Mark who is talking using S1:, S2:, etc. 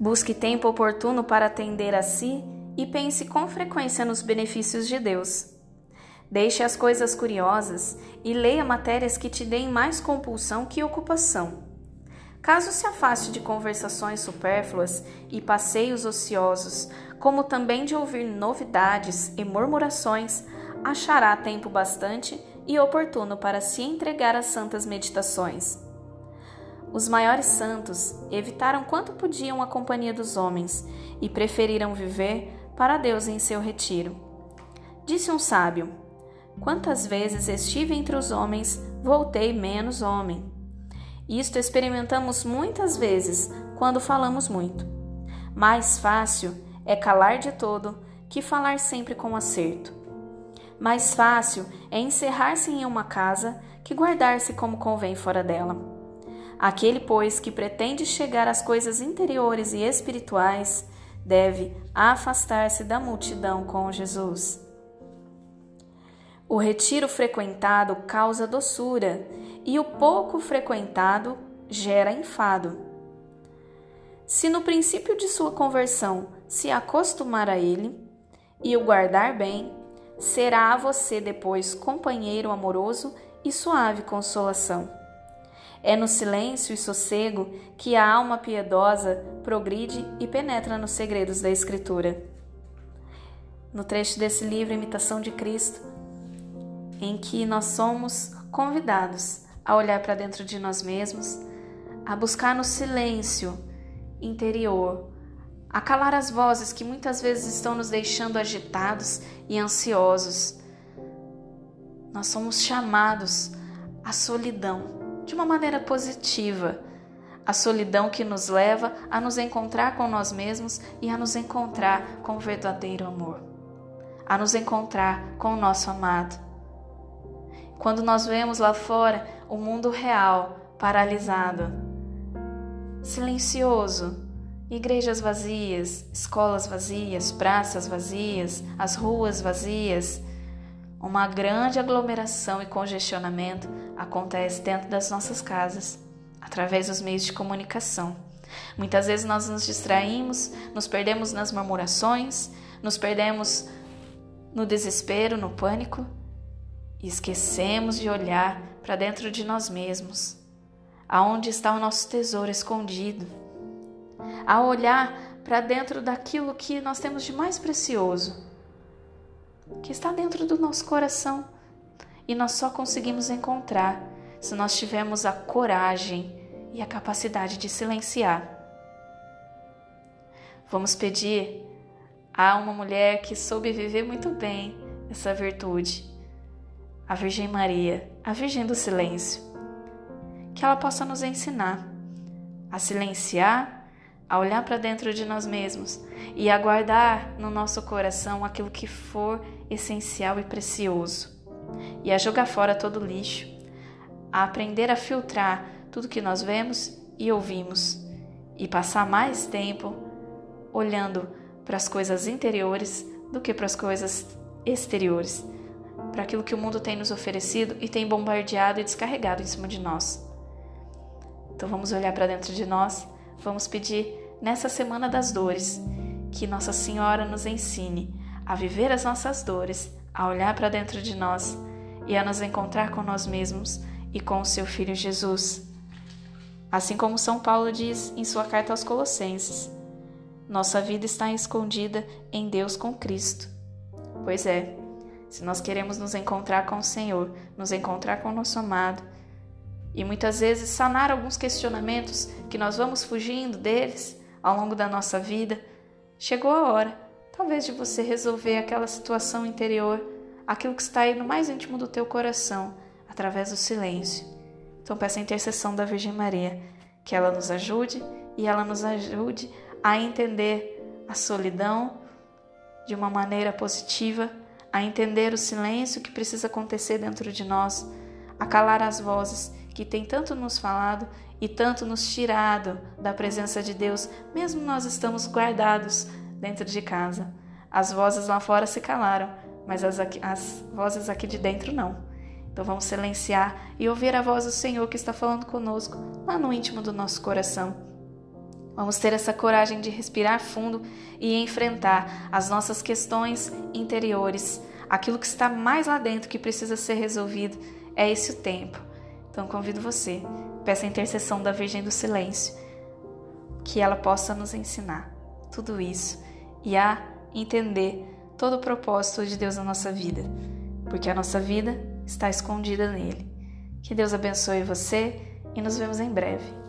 S1: Busque tempo oportuno para atender a si e pense com frequência nos benefícios de Deus. Deixe as coisas curiosas e leia matérias que te deem mais compulsão que ocupação. Caso se afaste de conversações supérfluas e passeios ociosos, como também de ouvir novidades e murmurações, achará tempo bastante e oportuno para se entregar às santas meditações. Os maiores santos evitaram quanto podiam a companhia dos homens e preferiram viver para Deus em seu retiro. Disse um sábio: Quantas vezes estive entre os homens, voltei menos homem. Isto experimentamos muitas vezes quando falamos muito. Mais fácil é calar de todo que falar sempre com acerto. Mais fácil é encerrar-se em uma casa que guardar-se como convém fora dela. Aquele, pois, que pretende chegar às coisas interiores e espirituais, deve afastar-se da multidão com Jesus. O retiro frequentado causa doçura e o pouco frequentado gera enfado. Se no princípio de sua conversão se acostumar a ele e o guardar bem, será a você depois companheiro amoroso e suave consolação. É no silêncio e sossego que a alma piedosa progride e penetra nos segredos da Escritura. No trecho desse livro, Imitação de Cristo, em que nós somos convidados a olhar para dentro de nós mesmos, a buscar no silêncio interior, a calar as vozes que muitas vezes estão nos deixando agitados e ansiosos. Nós somos chamados à solidão de uma maneira positiva. A solidão que nos leva a nos encontrar com nós mesmos e a nos encontrar com o verdadeiro amor, a nos encontrar com o nosso amado. Quando nós vemos lá fora o mundo real paralisado, silencioso, igrejas vazias, escolas vazias, praças vazias, as ruas vazias, uma grande aglomeração e congestionamento acontece dentro das nossas casas, através dos meios de comunicação. Muitas vezes nós nos distraímos, nos perdemos nas murmurações, nos perdemos no desespero, no pânico e esquecemos de olhar para dentro de nós mesmos, aonde está o nosso tesouro escondido. A olhar para dentro daquilo que nós temos de mais precioso que está dentro do nosso coração e nós só conseguimos encontrar se nós tivermos a coragem e a capacidade de silenciar. Vamos pedir a uma mulher que soube viver muito bem essa virtude, a Virgem Maria, a Virgem do Silêncio, que ela possa nos ensinar a silenciar a olhar para dentro de nós mesmos e a guardar no nosso coração aquilo que for essencial e precioso, e a jogar fora todo o lixo, a aprender a filtrar tudo que nós vemos e ouvimos, e passar mais tempo olhando para as coisas interiores do que para as coisas exteriores, para aquilo que o mundo tem nos oferecido e tem bombardeado e descarregado em cima de nós. Então vamos olhar para dentro de nós, vamos pedir nessa Semana das Dores, que Nossa Senhora nos ensine a viver as nossas dores, a olhar para dentro de nós e a nos encontrar com nós mesmos e com o seu Filho Jesus. Assim como São Paulo diz em sua carta aos Colossenses, nossa vida está escondida em Deus com Cristo. Pois é, se nós queremos nos encontrar com o Senhor, nos encontrar com o nosso amado, e muitas vezes sanar alguns questionamentos que nós vamos fugindo deles, ao longo da nossa vida, chegou a hora, talvez, de você resolver aquela situação interior, aquilo que está aí no mais íntimo do teu coração, através do silêncio. Então, peça a intercessão da Virgem Maria, que ela nos ajude e ela nos ajude a entender a solidão de uma maneira positiva, a entender o silêncio que precisa acontecer dentro de nós, a calar as vozes que têm tanto nos falado e tanto nos tirado da presença de Deus, mesmo nós estamos guardados dentro de casa. As vozes lá fora se calaram, mas as, aqui, as vozes aqui de dentro não. Então vamos silenciar e ouvir a voz do Senhor que está falando conosco lá no íntimo do nosso coração. Vamos ter essa coragem de respirar fundo e enfrentar as nossas questões interiores, aquilo que está mais lá dentro que precisa ser resolvido. É esse o tempo. Então convido você, peça a intercessão da Virgem do Silêncio, que ela possa nos ensinar tudo isso e a entender todo o propósito de Deus na nossa vida, porque a nossa vida está escondida nele. Que Deus abençoe você e nos vemos em breve.